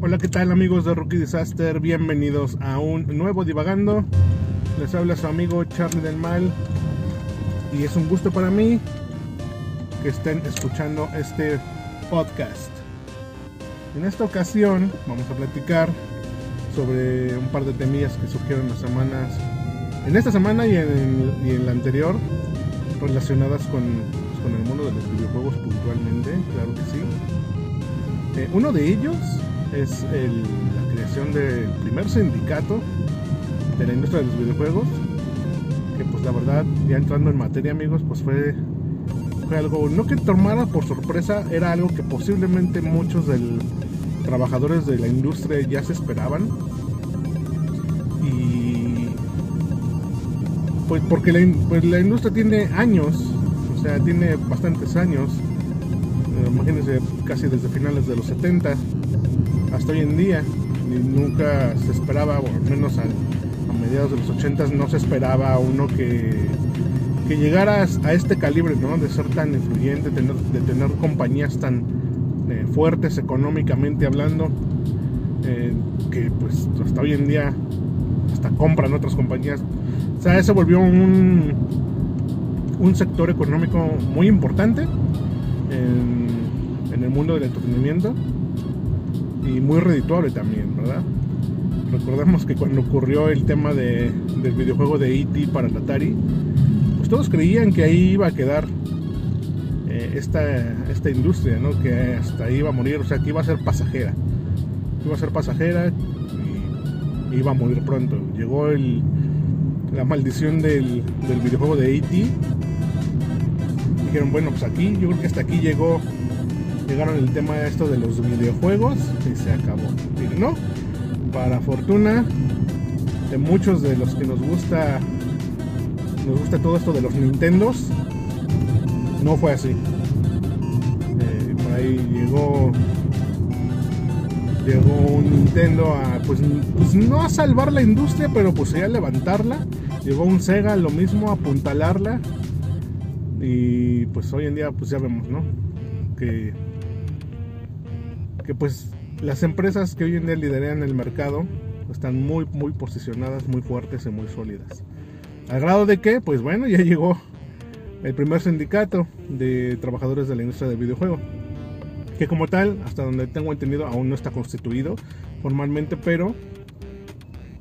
Hola, ¿qué tal amigos de Rookie Disaster? Bienvenidos a un nuevo Divagando. Les habla su amigo Charlie del Mal y es un gusto para mí que estén escuchando este podcast. En esta ocasión vamos a platicar sobre un par de temillas que surgieron las semanas, en esta semana y en, y en la anterior, relacionadas con, pues, con, el mundo de los videojuegos puntualmente, claro que sí. Eh, uno de ellos es la creación del primer sindicato de la industria de los videojuegos, que pues la verdad, ya entrando en materia amigos, pues fue, fue algo, no que tomara por sorpresa, era algo que posiblemente muchos del trabajadores de la industria ya se esperaban. Y pues porque la, pues la industria tiene años, o sea, tiene bastantes años. Eh, imagínense, casi desde finales de los 70 hasta hoy en día. Y nunca se esperaba, o al menos a, mediados de los 80 no se esperaba uno que, que llegara a este calibre, ¿no? De ser tan influyente, tener, de tener compañías tan, eh, fuertes económicamente hablando, eh, que pues hasta hoy en día hasta compran otras compañías. O sea, se volvió un, un sector económico muy importante en, en, el mundo del entretenimiento y muy redituable también, ¿verdad? Recordemos que cuando ocurrió el tema de, del videojuego de E.T. para el Atari, pues todos creían que ahí iba a quedar esta, esta industria, ¿no? que hasta ahí iba a morir, o sea, que iba a ser pasajera. Iba a ser pasajera y iba a morir pronto. Llegó el, la maldición del, del videojuego de E.T. Dijeron, bueno, pues aquí, yo creo que hasta aquí llegó, llegaron el tema de esto de los videojuegos y se acabó. No, para fortuna de muchos de los que nos gusta, nos gusta todo esto de los Nintendos, no fue así. Ahí llegó llegó un Nintendo a pues, pues, no a salvar la industria pero pues a levantarla. Llegó un Sega lo mismo a apuntalarla. Y pues hoy en día pues ya vemos no que que pues las empresas que hoy en día lideran el mercado están muy muy posicionadas muy fuertes y muy sólidas al grado de que pues bueno ya llegó el primer sindicato de trabajadores de la industria del videojuego que como tal, hasta donde tengo entendido, aún no está constituido formalmente, pero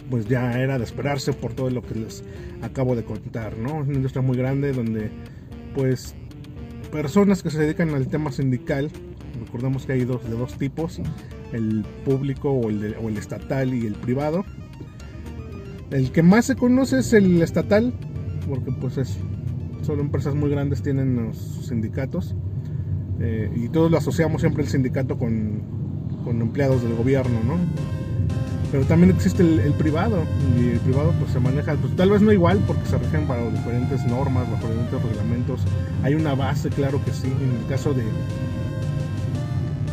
pues ya era de esperarse por todo lo que les acabo de contar, ¿no? Es una industria muy grande donde pues personas que se dedican al tema sindical, recordemos que hay dos de dos tipos, el público o el, o el estatal y el privado. El que más se conoce es el estatal, porque pues es, solo empresas muy grandes tienen los sindicatos eh, y todos lo asociamos siempre el sindicato con, con, empleados del gobierno, ¿no? Pero también existe el, el, privado, y el privado pues se maneja, pues tal vez no igual, porque se rigen bajo diferentes normas, bajo diferentes reglamentos. Hay una base, claro que sí, en el caso de,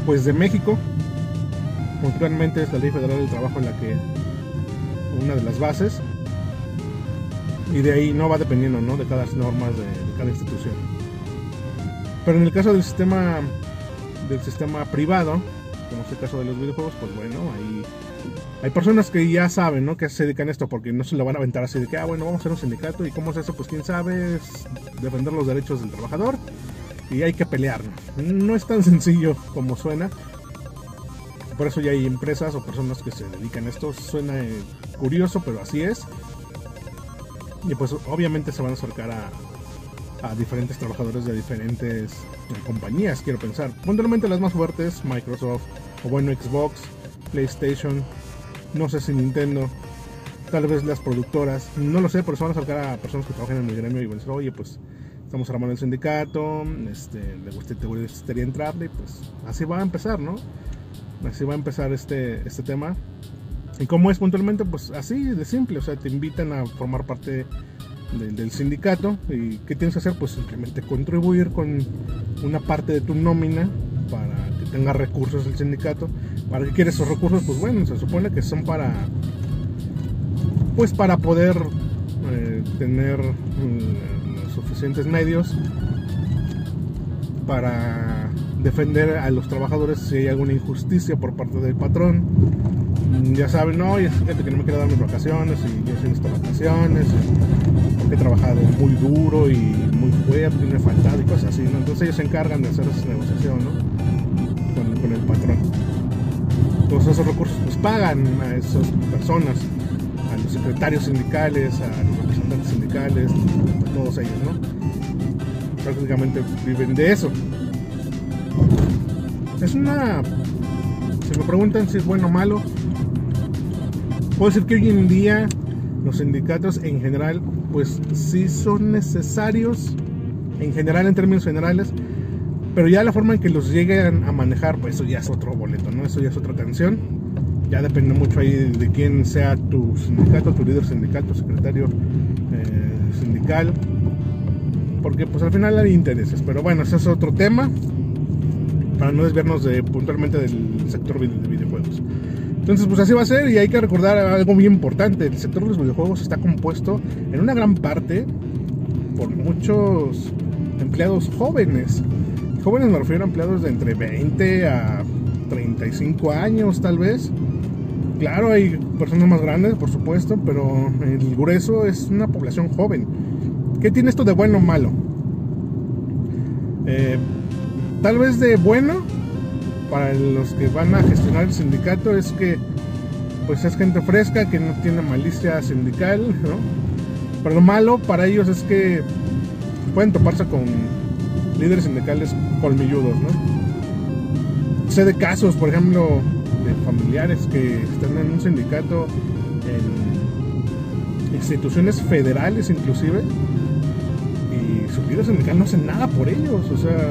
pues de México, puntualmente es la Ley Federal del Trabajo en la que, una de las bases, y de ahí no va dependiendo, ¿no? De cada normas de, de cada institución. Pero en el caso del sistema del sistema privado, como es el caso de los videojuegos, pues bueno, ahí hay personas que ya saben, ¿no? Que se dedican a esto porque no se lo van a aventar así de que, ah, bueno, vamos a hacer un sindicato y cómo es eso, pues quién sabe, es defender los derechos del trabajador y hay que pelearnos. No es tan sencillo como suena. Por eso ya hay empresas o personas que se dedican a esto. Suena eh, curioso, pero así es. Y pues obviamente se van a acercar a, diferentes trabajadores de diferentes compañías, quiero pensar. Puntualmente las más fuertes, Microsoft, o bueno, Xbox, PlayStation, no sé si Nintendo, tal vez las productoras, no lo sé, pero se van a acercar a personas que trabajan en el gremio y van a decir, oye, pues estamos armando el sindicato, este, le gustaría entrarle, pues así va a empezar, ¿no? Así va a empezar este, este tema. ¿Y cómo es puntualmente? Pues así de simple, o sea, te invitan a formar parte del, sindicato y qué tienes que hacer pues simplemente contribuir con una parte de tu nómina para que tenga recursos el sindicato para que quieres esos recursos pues bueno se supone que son para pues para poder eh, tener los suficientes medios para defender a los trabajadores si hay alguna injusticia por parte del patrón. Mm, Ya saben, no, y es gente que no me quiere dar mis vacaciones y yo sin estas vacaciones, he trabajado muy duro y muy fuerte y me faltado y cosas así, ¿no? Entonces ellos se encargan de hacer esa negociación. Con, el patrón. Todos esos recursos pues pagan a esas personas, a los secretarios sindicales, a los todos ellos, ¿no? Prácticamente viven de eso. Es una... Si me preguntan si es bueno o malo, puedo decir que hoy en día los sindicatos en general, pues sí son necesarios, en general, en términos generales, pero ya la forma en que los lleguen a manejar, pues eso ya es otro boleto, ¿no? Eso ya es otra canción. Ya depende mucho ahí de quién sea tu sindicato, tu líder sindical, tu secretario sindical. Porque pues al final hay intereses. Pero bueno, ese es otro tema. Para no desviarnos de, puntualmente del sector de videojuegos. Entonces pues así va a ser y hay que recordar algo muy importante. El sector de los videojuegos está compuesto en una gran parte por muchos empleados jóvenes jóvenes me refiero a empleados de entre 20 a 35 años tal vez. Claro, hay personas más grandes, por supuesto, pero el grueso es una población joven. ¿Qué tiene esto de bueno o malo? Eh, tal vez de bueno para los que van a gestionar el sindicato es que pues es gente fresca que no tiene malicia sindical, ¿no? Pero lo malo para ellos es que pueden toparse con líderes sindicales colmilludos, ¿no? Sé de casos, por ejemplo, familiares que están en un sindicato, en instituciones federales inclusive, y su líder sindical no hace nada por ellos, o sea,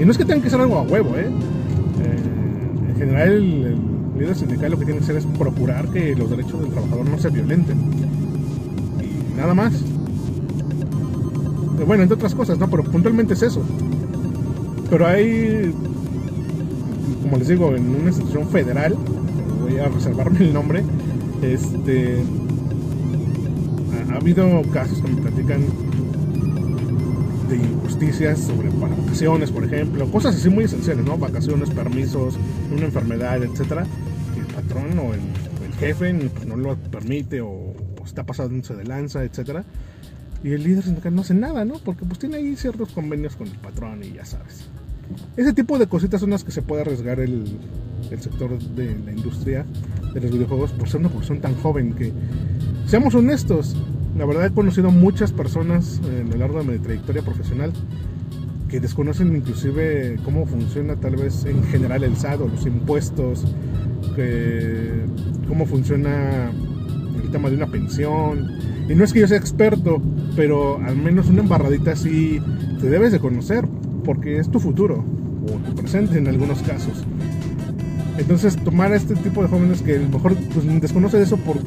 y no es que tengan que hacer algo a huevo, ¿eh? eh en general, el, el líder sindical lo que tiene que hacer es procurar que los derechos del trabajador no se violenten. Y nada más bueno, entre otras cosas, ¿no? Pero puntualmente es eso. Pero hay, como les digo, en una institución federal, voy a reservarme el nombre, este, ha, ha habido casos que me platican de injusticias sobre para vacaciones, por ejemplo, cosas así muy esenciales, ¿no? Vacaciones, permisos, una enfermedad, etcétera, el patrón o el, jefe pues, no lo permite o, o está pasándose de lanza, etcétera y el líder sindical no hace nada, ¿no? Porque pues tiene ahí ciertos convenios con el patrón y ya sabes. Ese tipo de cositas son las que se puede arriesgar el, el sector de la industria de los videojuegos por ser una población tan joven que, seamos honestos, la verdad he conocido muchas personas en lo largo de mi trayectoria profesional que desconocen inclusive cómo funciona tal vez en general el SAT o los impuestos, cómo funciona el tema de una pensión. Y no es que yo sea experto, pero al menos una embarradita así te debes de conocer, porque es tu futuro, o tu presente en algunos casos. Entonces tomar a este tipo de jóvenes que a lo mejor pues, desconoce eso por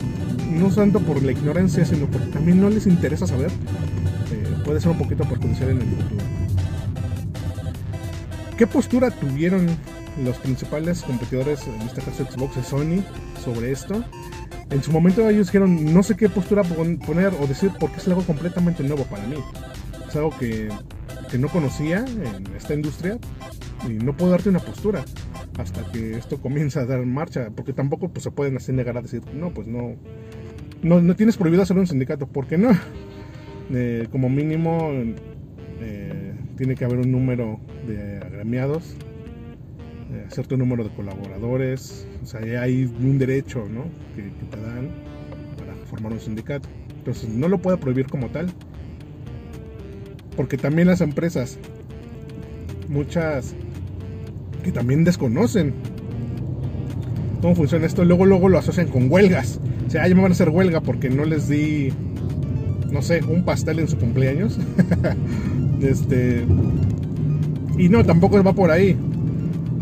no tanto por la ignorancia, sino porque también no les interesa saber, eh, puede ser un poquito perjudicial en el futuro. ¿Qué postura tuvieron los principales competidores, en este caso Xbox y Sony, sobre esto? En su momento ellos dijeron, no sé qué postura poner o decir porque es algo completamente nuevo para mí. Es algo que, que no conocía en esta industria y no puedo darte una postura hasta que esto comienza a dar marcha, porque tampoco pues, se pueden así negar a decir, no, pues no, no, no tienes prohibido hacer un sindicato, ¿por qué no? Eh, como mínimo eh, tiene que haber un número de agremiados, eh, cierto número de colaboradores, o sea, hay un derecho ¿no? que, te dan para formar un sindicato. Entonces no lo puede prohibir como tal, porque también las empresas, muchas que también desconocen cómo funciona esto, luego luego lo asocian con huelgas. O sea, ya me van a hacer huelga porque no les di, no sé, un pastel en su cumpleaños. este y no, tampoco va por ahí.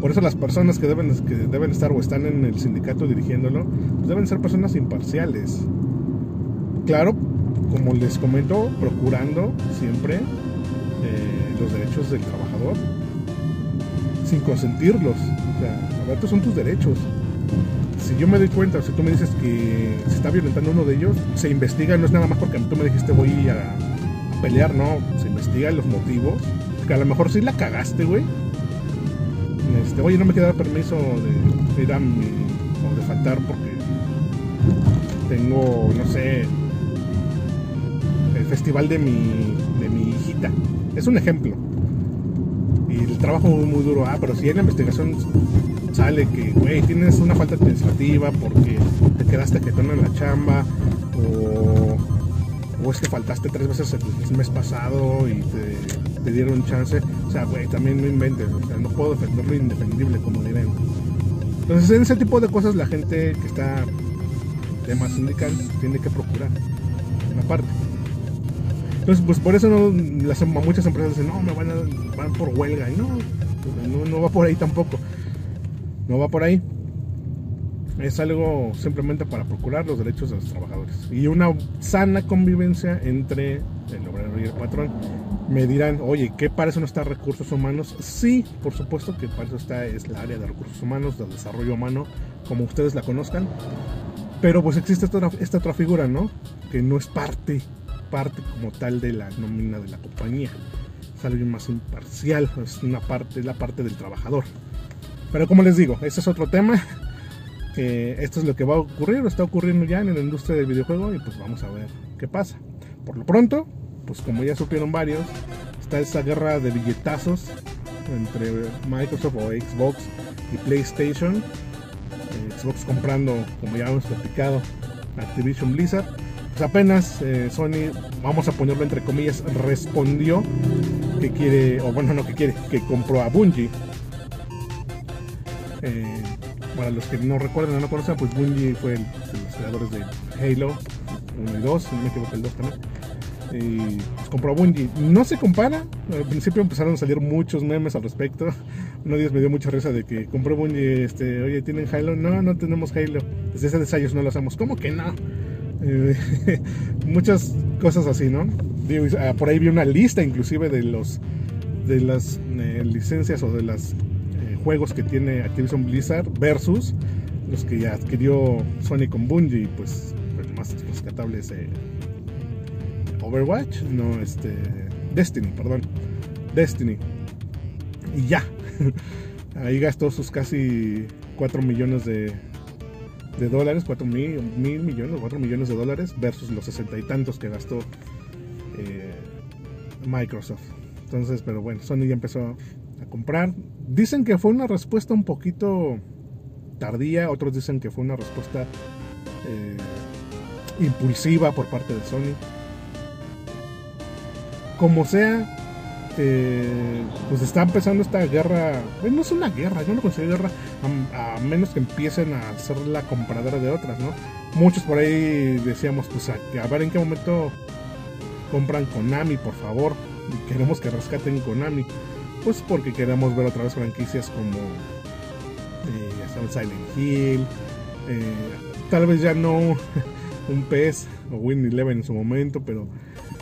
Por eso las personas que deben, que deben estar o están en el sindicato dirigiéndolo, pues deben ser personas imparciales. Claro, como les comento, procurando siempre los derechos del trabajador, sin consentirlos. O sea, la verdad son tus derechos. Si yo me doy cuenta, si tú me dices que se está violentando uno de ellos, se investiga, no es nada más porque tú me dijiste voy a, pelear, no, se investiga los motivos, que a lo mejor sí la cagaste, güey, este, oye, no me queda permiso de ir a mi, o de faltar porque tengo, no sé, el festival de mi, de mi hijita. Es un ejemplo. Y el trabajo muy, duro. Ah, pero si en la investigación sale que, güey, tienes una falta administrativa porque te quedaste quietón en la chamba o, o, es que faltaste tres veces el, mes pasado y te, dieron chance. O sea, güey, también no inventes. O sea, no puedo defender lo indefendible, como dirán. Entonces, en ese tipo de cosas, la gente que está en temas sindicales tiene que procurar una parte. Entonces, pues por eso no, las, muchas empresas dicen, no, me van, a, van por huelga. Y no, no, no va por ahí tampoco. No va por ahí. Es algo simplemente para procurar los derechos de los trabajadores. Y una sana convivencia entre el obrero y el patrón. Me dirán, oye, ¿qué para eso no está recursos humanos? Sí, por supuesto que para eso está es la área de recursos humanos, de desarrollo humano, como ustedes la conozcan. Pero pues existe esta esta otra figura, ¿no? Que no es parte, parte como tal de la nómina de la compañía. Es algo más imparcial, es una parte, es la parte del trabajador. Pero como les digo, ese es otro tema. esto es lo que va a ocurrir, está ocurriendo ya en la industria del videojuego y pues vamos a ver qué pasa. Por lo pronto, pues como ya supieron varios, está esa guerra de billetazos entre Microsoft o Xbox y PlayStation. Eh, Xbox comprando, como ya hemos platicado, Activision Blizzard. Pues apenas eh, Sony, vamos a ponerlo entre comillas, respondió que quiere, o bueno, no que quiere, que compró a Bungie eh, para los que no recuerdan o no conocen, pues Bungie fue el, de los creadores de Halo 1 y 2, si no me equivoco el 2 también. Y pues compró Bungie. No se compara, al principio empezaron a salir muchos memes al respecto. Uno días me dio mucha risa de que compró Bungie, este, oye, ¿tienen Halo? No, no tenemos Halo. Desde hace 10 años no lo hacemos. ¿Cómo que no? Eh, muchas cosas así, ¿no? Ah, por ahí vi una lista inclusive de los de las eh, licencias o de las juegos que tiene Activision Blizzard versus los que ya adquirió Sony con Bungie, pues el más rescatable es eh, Overwatch, no este Destiny, perdón, Destiny. Y ya, ahí gastó sus casi 4 millones de, de dólares, 4 mil, mil millones, 4 millones de dólares versus los 60 y tantos que gastó eh, Microsoft. Entonces, pero bueno, Sony ya empezó a comprar. Dicen que fue una respuesta un poquito tardía, otros dicen que fue una respuesta eh, impulsiva por parte de Sony. Como sea, eh, pues está empezando esta guerra. no es una guerra, yo no considero guerra, a, menos que empiecen a ser la compradora de otras, ¿no? Muchos por ahí decíamos, pues a, ver en qué momento compran Konami, por favor. Queremos que rescaten Konami. Pues porque queremos ver otra vez franquicias como eh, Silent Hill, eh, tal vez ya no un PES o Win Eleven en su momento, pero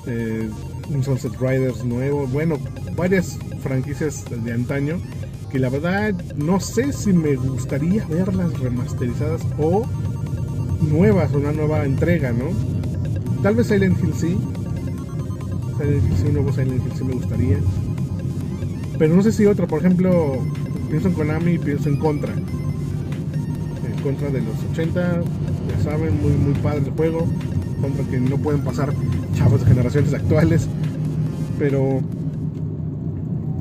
eh, un Sunset Riders nuevo, bueno, varias franquicias de antaño que la verdad no sé si me gustaría verlas remasterizadas o nuevas, una nueva entrega, ¿no? Tal vez Silent Hill sí, Silent Hill sí, un nuevo Silent Hill sí me gustaría. Pero no sé si otra, por ejemplo, pienso en Konami y pienso en Contra. En Contra de los 80, ya saben, muy, muy padre el juego. Contra que no pueden pasar chavos de generaciones actuales. Pero,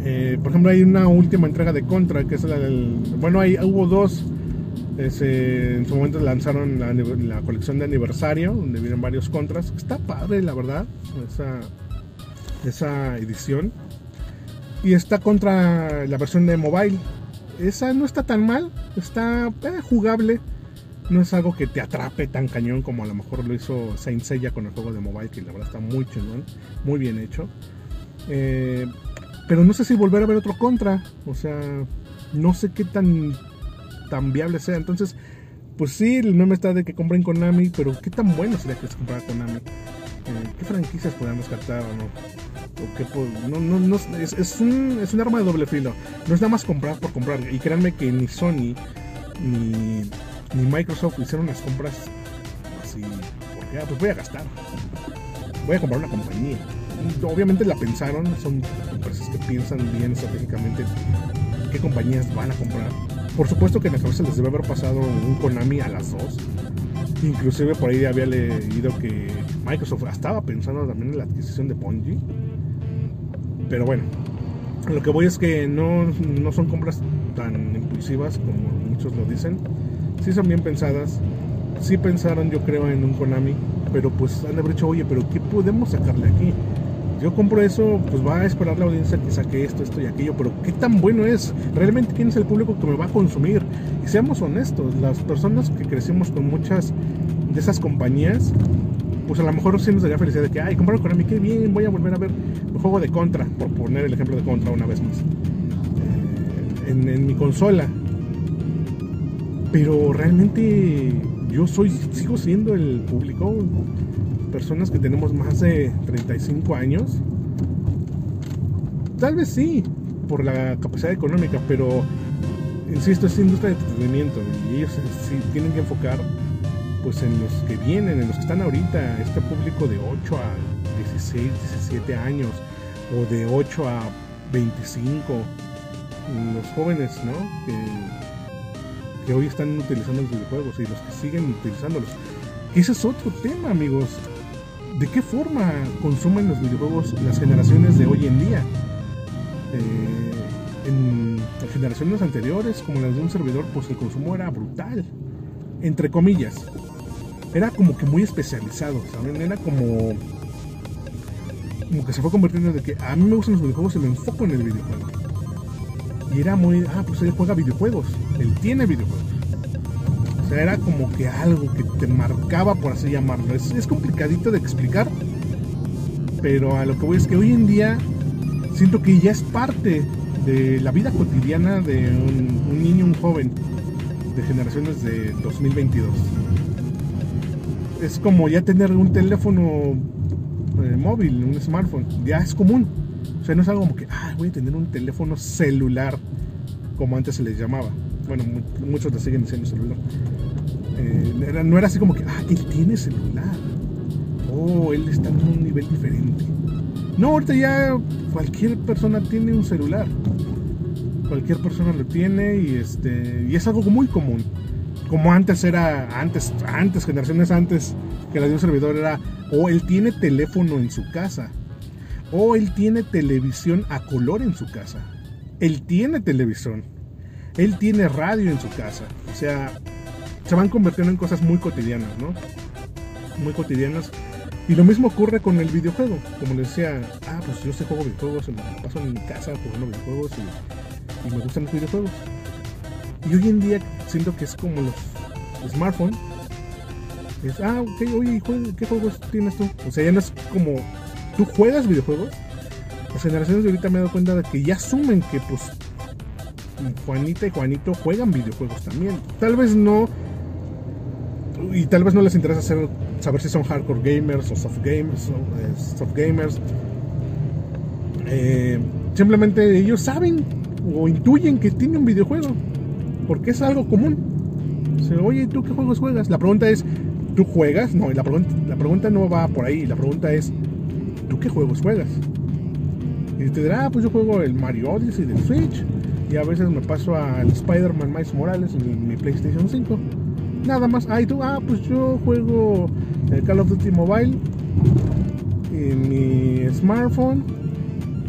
eh, por ejemplo, hay una última entrega de Contra, que es la del... Bueno, hay, hubo dos. en su momento lanzaron la, la, colección de aniversario, donde vienen varios contras. Está padre, la verdad, esa, esa edición y está contra la versión de mobile. Esa no está tan mal, está eh, jugable. No es algo que te atrape tan cañón como a lo mejor lo hizo Saint Seiya con el juego de mobile, que la verdad está muy chingón, muy bien hecho. Eh, pero no sé si volver a ver otro contra. O sea, no sé qué tan, tan viable sea. Entonces, pues sí, el meme está de que compren Konami, pero qué tan bueno sería que se comprara Konami. Eh, ¿Qué franquicias podemos descartar o no? no, no, no es, es, un, es un arma de doble filo. No es nada más comprar por comprar. Y créanme que ni Sony ni, ni Microsoft hicieron las compras así. Porque, ah, pues voy a gastar. Voy a comprar una compañía. Obviamente la pensaron, son empresas que piensan bien estratégicamente qué compañías van a comprar. Por supuesto que en la cabeza les debe haber pasado un Konami a las dos. Inclusive por ahí había leído que Microsoft estaba pensando también en la adquisición de Bungie. Pero bueno, lo que voy es que no, no son compras tan impulsivas como muchos lo dicen. Sí son bien pensadas. Sí pensaron yo creo en un Konami. Pero pues han de haber dicho, oye, pero ¿qué podemos sacarle aquí? yo compro eso, pues va a esperar la audiencia que saque esto, esto y aquello, pero ¿qué tan bueno es? ¿Realmente quién es el público que me va a consumir? Y seamos honestos, las personas que crecimos con muchas de esas compañías, pues a lo mejor sí nos daría felicidad de que, ay, compraron Konami, qué bien, voy a volver a ver el juego de Contra, por poner el ejemplo de Contra una vez más, eh, en, en mi consola. Pero realmente yo soy, sigo siendo el público personas que tenemos más de 35 años, tal vez sí, por la capacidad económica, pero insisto, es industria de entretenimiento y ellos sí tienen que enfocar pues en los que vienen, en los que están ahorita, este público de 8 a 16, 17 años o de 8 a 25, los jóvenes, ¿no? Que hoy están utilizando los videojuegos y los que siguen utilizándolos. Ese es otro tema, amigos. ¿De qué forma consumen los videojuegos las generaciones de hoy en día? Eh, en generaciones anteriores, como las de un servidor, pues el consumo era brutal. Entre comillas. Era como que muy especializado, ¿saben? Era como. Como que se fue convirtiendo de que a mí me gustan los videojuegos y me enfoco en el videojuego. Y era muy. Ah, pues él juega videojuegos. Él tiene videojuegos. O sea, era como que algo que te marcaba, por así llamarlo. Es, complicadito de explicar, pero a lo que voy es que hoy en día siento que ya es parte de la vida cotidiana de un, niño, un joven de generaciones de 2022. Es como ya tener un teléfono eh, móvil, un smartphone, ya es común. O sea, no es algo como que, ah, voy a tener un teléfono celular, como antes se les llamaba bueno, muchos le siguen diciendo celular. Eh, no era así como que, ah, él tiene celular. Oh, él está en un nivel diferente. No, ahorita ya cualquier persona tiene un celular. Cualquier persona lo tiene y este y es algo muy común. Como antes era, antes, antes, generaciones antes que la de un servidor era, o él tiene teléfono en su casa. O él tiene televisión a color en su casa. Él tiene televisión él tiene radio en su casa. O sea, se van convirtiendo en cosas muy cotidianas, ¿no? Muy cotidianas. Y lo mismo ocurre con el videojuego. Como les decía, ah, pues yo sé juego videojuegos, me paso en mi casa jugando videojuegos y, me gustan los videojuegos. Y hoy en día siento que es como los smartphones. Es, ah, ok, oye, ¿qué juegos tienes tú? O sea, ya no es como, ¿tú juegas videojuegos? Las generaciones de ahorita me he dado cuenta de que ya asumen que pues Juanita y Juanito juegan videojuegos también. Tal vez no. Y tal vez no les interesa saber si son hardcore gamers o soft gamers. Eh. Eh, simplemente ellos saben o intuyen que tiene un videojuego. Porque es algo común. Oye, ¿tú qué juegos juegas? La pregunta es, ¿tú juegas? No, la, pregunta, la pregunta no va por ahí. La pregunta es, ¿tú qué juegos juegas? Y te dirá, ah, pues yo juego el Mario Odyssey del Switch y a veces me paso al Spider-Man Miles Morales en mi PlayStation 5. Nada más. Ah, tú, ah, pues yo juego el Call of Duty Mobile en mi smartphone.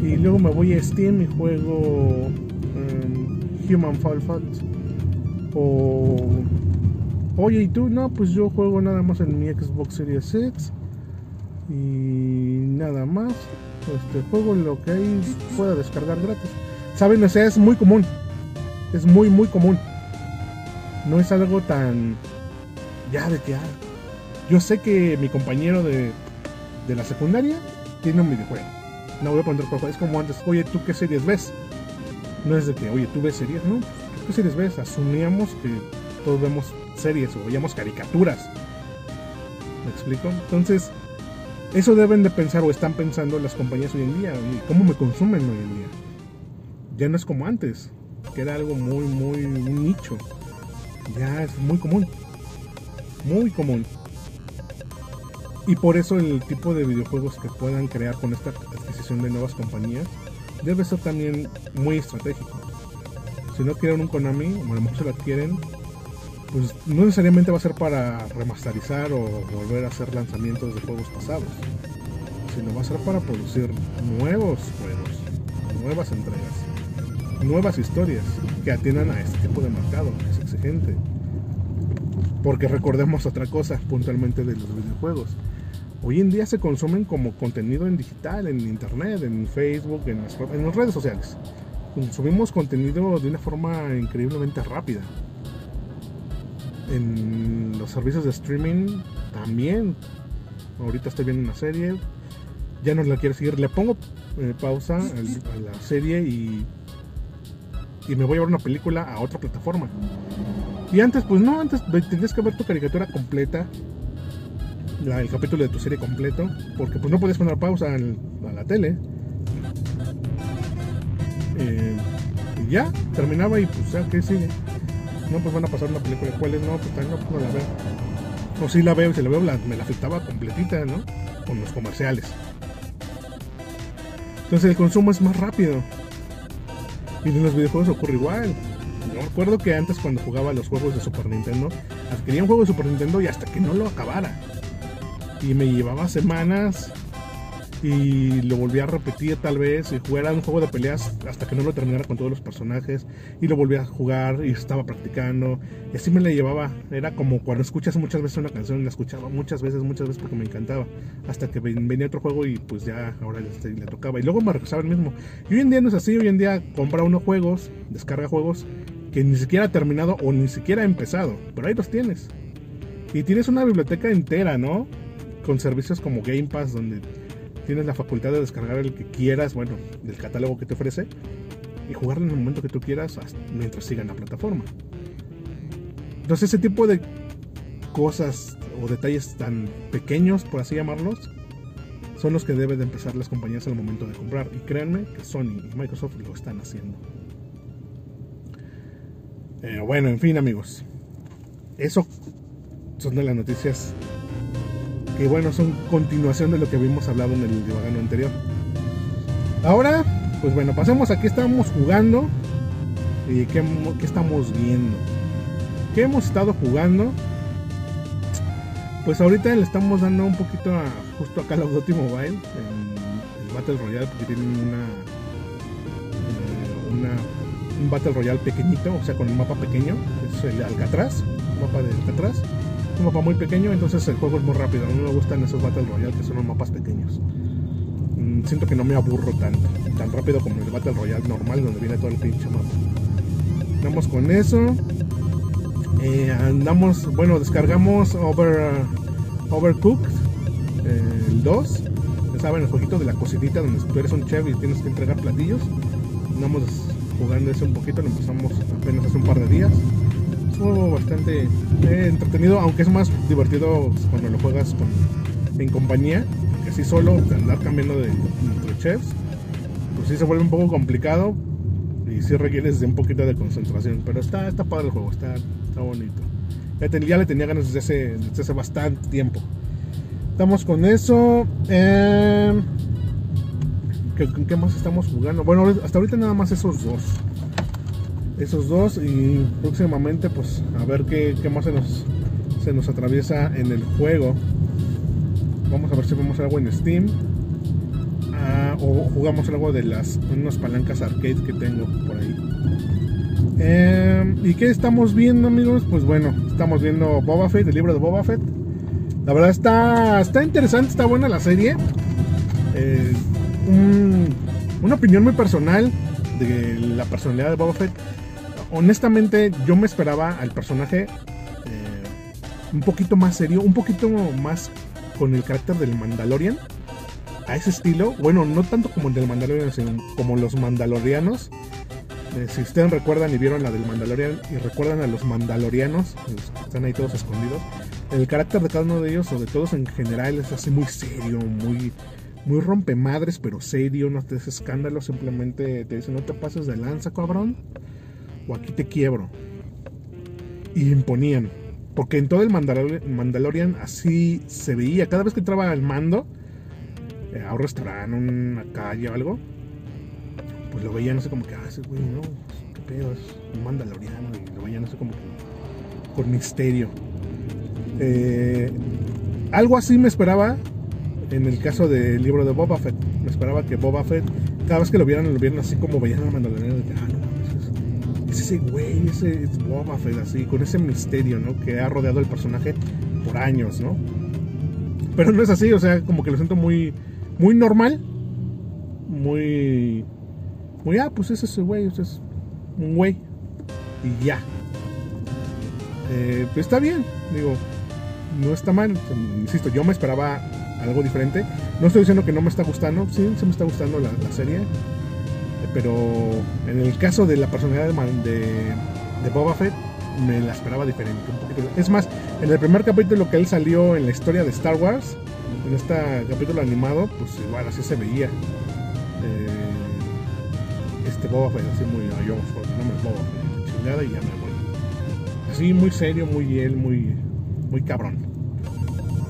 Y luego me voy a Steam y juego um, Human Fall Fat. O. Oye, ¿y tú? No, pues yo juego nada más en mi Xbox Series X. Y nada más. Este juego lo que hay pueda descargar gratis. ¿Saben? O sea, es muy común. Es muy, muy común. No es algo tan... Ya de que... Ah, yo sé que mi compañero de, de la secundaria tiene un videojuego. No voy a poner cuál Es como antes, oye, ¿tú qué series ves? No es de que, oye, ¿tú ves series? No, ¿tú qué series ves? Asumíamos que todos vemos series o veíamos caricaturas. ¿Me explico? Entonces, eso deben de pensar o están pensando las compañías hoy en día. ¿Cómo me consumen hoy en día? ya no es como antes, que era algo muy, muy, nicho. Ya es muy común. Muy común. Y por eso el tipo de videojuegos que puedan crear con esta adquisición de nuevas compañías debe ser también muy estratégico. si no quieren un Konami, a lo mejor se lo adquieren, pues no necesariamente va a ser para remasterizar o volver a hacer lanzamientos de juegos pasados, sino va a ser para producir nuevos juegos, nuevas entregas, nuevas historias que atiendan a este tipo de mercado, que es exigente. Porque recordemos otra cosa puntualmente de los videojuegos. Hoy en día se consumen como contenido en digital, en internet, en Facebook, en las, en las redes sociales. Consumimos contenido de una forma increíblemente rápida en los servicios de streaming también. Ahorita estoy viendo una serie, ya no la quiero seguir, le pongo eh, pausa a la serie y, y me voy a ver una película a otra plataforma. Y antes, pues no, antes tendrías que ver tu caricatura completa, el capítulo de tu serie completo, porque pues no puedes poner pausa a la tele. Eh, y ya, terminaba y pues ya, ¿qué sigue? No, pues van a pasar una película. ¿Cuál es? No, pues no, pues no la veo. O sí la veo, si la veo, me la afectaba completita, ¿no? Con los comerciales. Entonces el consumo es más rápido. Y en los videojuegos ocurre igual. Yo recuerdo que antes cuando jugaba los juegos de Super Nintendo, adquiría un juego de Super Nintendo y hasta que no lo acabara. Y me llevaba semanas y lo volví a repetir tal vez y jugar un juego de peleas hasta que no lo terminara con todos los personajes y lo volví a jugar y estaba practicando y así me la llevaba. Era como cuando escuchas muchas veces una canción la escuchaba muchas veces muchas veces porque me encantaba hasta que venía otro juego y pues ya ahora le, le tocaba y luego me regresaba el mismo. Y hoy en día no es así hoy en día compra unos juegos descarga juegos que ni siquiera ha terminado o ni siquiera ha empezado pero ahí los tienes. Y tienes una biblioteca entera no con servicios como Game Pass donde tienes la facultad de descargar el que quieras, bueno, del catálogo que te ofrece y jugarlo en el momento que tú quieras mientras siga en la plataforma. Entonces ese tipo de cosas o detalles tan pequeños, por así llamarlos, son los que deben de empezar las compañías al momento de comprar. Y créanme que Sony y Microsoft lo están haciendo. Eh, bueno, en fin amigos. Eso son de las noticias que bueno, son continuación de lo que habíamos hablado en el divagano anterior. Ahora, pues bueno, pasemos a qué estamos jugando y qué, estamos viendo. ¿Qué hemos estado jugando? Pues ahorita le estamos dando un poquito a justo acá a of Duty Mobile, en el Battle Royale, porque tienen una, eh, una, un Battle Royale pequeñito, o sea, con un mapa pequeño, es el Alcatraz, mapa de Alcatraz un mapa muy pequeño, entonces el juego es muy rápido. A mí me gustan esos Battle Royale que son los mapas pequeños. Mm, siento que no me aburro tanto, tan rápido como el Battle Royale normal donde viene todo el pinche mapa. Andamos con eso. Eh, andamos, bueno, descargamos Over, Overcooked, eh, el 2. Ya saben, el jueguito de la cocinita donde tú eres un chef y tienes que entregar platillos. Andamos jugando ese un poquito, lo empezamos apenas hace un par de días juego bastante eh, entretenido, aunque es más divertido cuando lo juegas en compañía, que así solo, andar cambiando de entre chefs, pues sí se vuelve un poco complicado y sí requieres de un poquito de concentración, pero está, está padre el juego, está, está bonito. Ya, le tenía ganas desde hace, desde hace bastante tiempo. Estamos con eso. Eh, ¿qué, ¿Qué más estamos jugando? Bueno, hasta ahorita nada más esos dos esos dos y próximamente pues a ver qué, más se nos, se nos atraviesa en el juego. Vamos a ver si vemos algo en Steam. Ah, o jugamos algo de las unas palancas arcade que tengo por ahí. Em, ¿Y qué estamos viendo amigos? Pues bueno, estamos viendo Boba Fett, el libro de Boba Fett. La verdad está, está interesante, está buena la serie. Una opinión muy personal de la personalidad de Boba Fett honestamente yo me esperaba al personaje eh, un poquito más serio, un poquito más con el carácter del Mandalorian. A ese estilo, bueno, no tanto como el del Mandalorian, sino como los Mandalorianos. Eh, si ustedes recuerdan y vieron la del Mandalorian y recuerdan a los Mandalorianos, están ahí todos escondidos, el carácter de cada uno de ellos o de todos en general es así muy serio, muy, muy rompemadres, pero serio, no te des escándalo, simplemente te dice no te pases de lanza, cabrón o aquí te quiebro. Y imponían. Porque en todo el Mandalorian así se veía. Cada vez que entraba al mando, eh, a un restaurante, una calle o algo, pues lo veían así como que, ah, ese güey, no, pedo, es un mandaloriano y lo vayan así como con misterio. Eh, algo así me esperaba en el caso del libro de Boba Fett. Me esperaba que Boba Fett, cada vez que lo vieran, lo vieran así como veían al mandaloriano. Ese güey, ese es Boba así, con ese misterio, ¿no? Que ha rodeado el personaje por años, ¿no? Pero no es así, o sea, como que lo siento muy, muy normal, muy, muy, ah, pues es ese güey, es un güey, y ya. Eh, pues está bien, digo, no está mal, insisto, yo me esperaba algo diferente. No estoy diciendo que no me está gustando, sí, se me está gustando la, serie, pero en el caso de la personalidad de, Boba Fett, me la esperaba diferente. Es más, en el primer capítulo que él salió en la historia de Star Wars, en este capítulo animado, pues igual así se veía. Eh, este Boba Fett, así muy, yo, no me Boba Fett, chingada me voy. Así muy serio, muy él, muy, muy cabrón.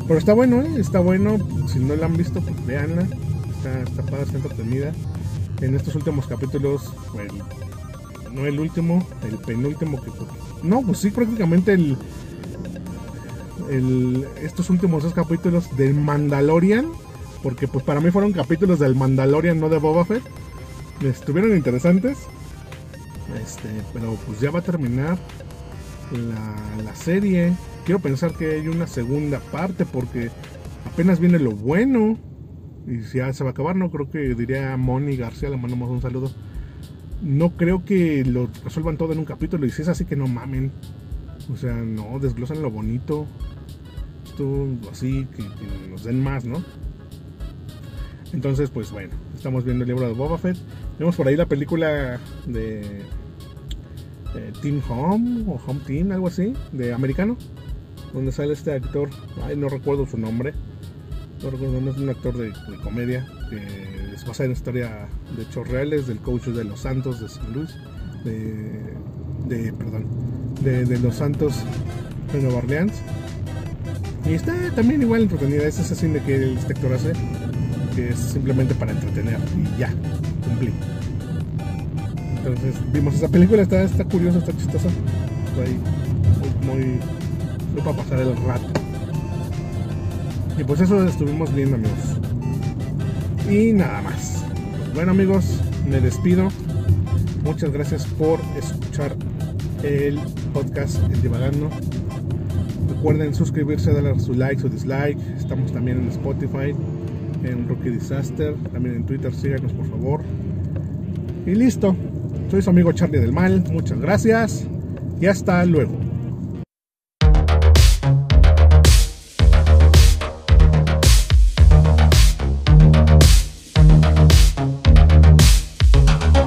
Pero está bueno, ¿eh? está bueno. Si no la han visto, pues veanla. Está, está padre, está entretenida. En estos últimos capítulos, bueno, no el último, el penúltimo que no, pues sí, prácticamente el, el estos últimos dos capítulos del Mandalorian, porque pues para mí fueron capítulos del Mandalorian, no de Boba Fett. Estuvieron interesantes. Este, pero pues ya va a terminar la serie. Quiero pensar que hay una segunda parte porque apenas viene lo bueno. Y si ya se va a acabar, no creo que diría Moni García, le mandamos un saludo no creo que lo resuelvan todo en un capítulo. Y si es así que no mamen. O sea, no, desglosan lo bonito. Esto así, que, nos den más, ¿no? Entonces, pues bueno, estamos viendo el libro de Boba Fett. Vemos por ahí la película de, Team Home o Home Team, algo así, de americano, donde sale este actor, ay, no recuerdo su nombre, recuerdo, no es un actor de, de comedia que es basada en historia de hechos reales del coach de los Santos de San Luis, de, perdón, de, los Santos de Nueva Orleans. Y está también igual entretenida, ese es así de que el inspector hace, que es simplemente para entretener y ya, cumplí. Entonces vimos esa película, está, está curiosa, está chistosa, ahí muy, muy, para pasar el rato. Y pues eso estuvimos viendo amigos. Y nada más. Bueno amigos, me despido. Muchas gracias por escuchar el podcast El Divagando. Recuerden suscribirse, darle su like, su dislike. Estamos también en Spotify, en Rookie Disaster, también en Twitter. Síganos por favor. Y listo. Soy su amigo Charlie del Mal. Muchas gracias y hasta luego.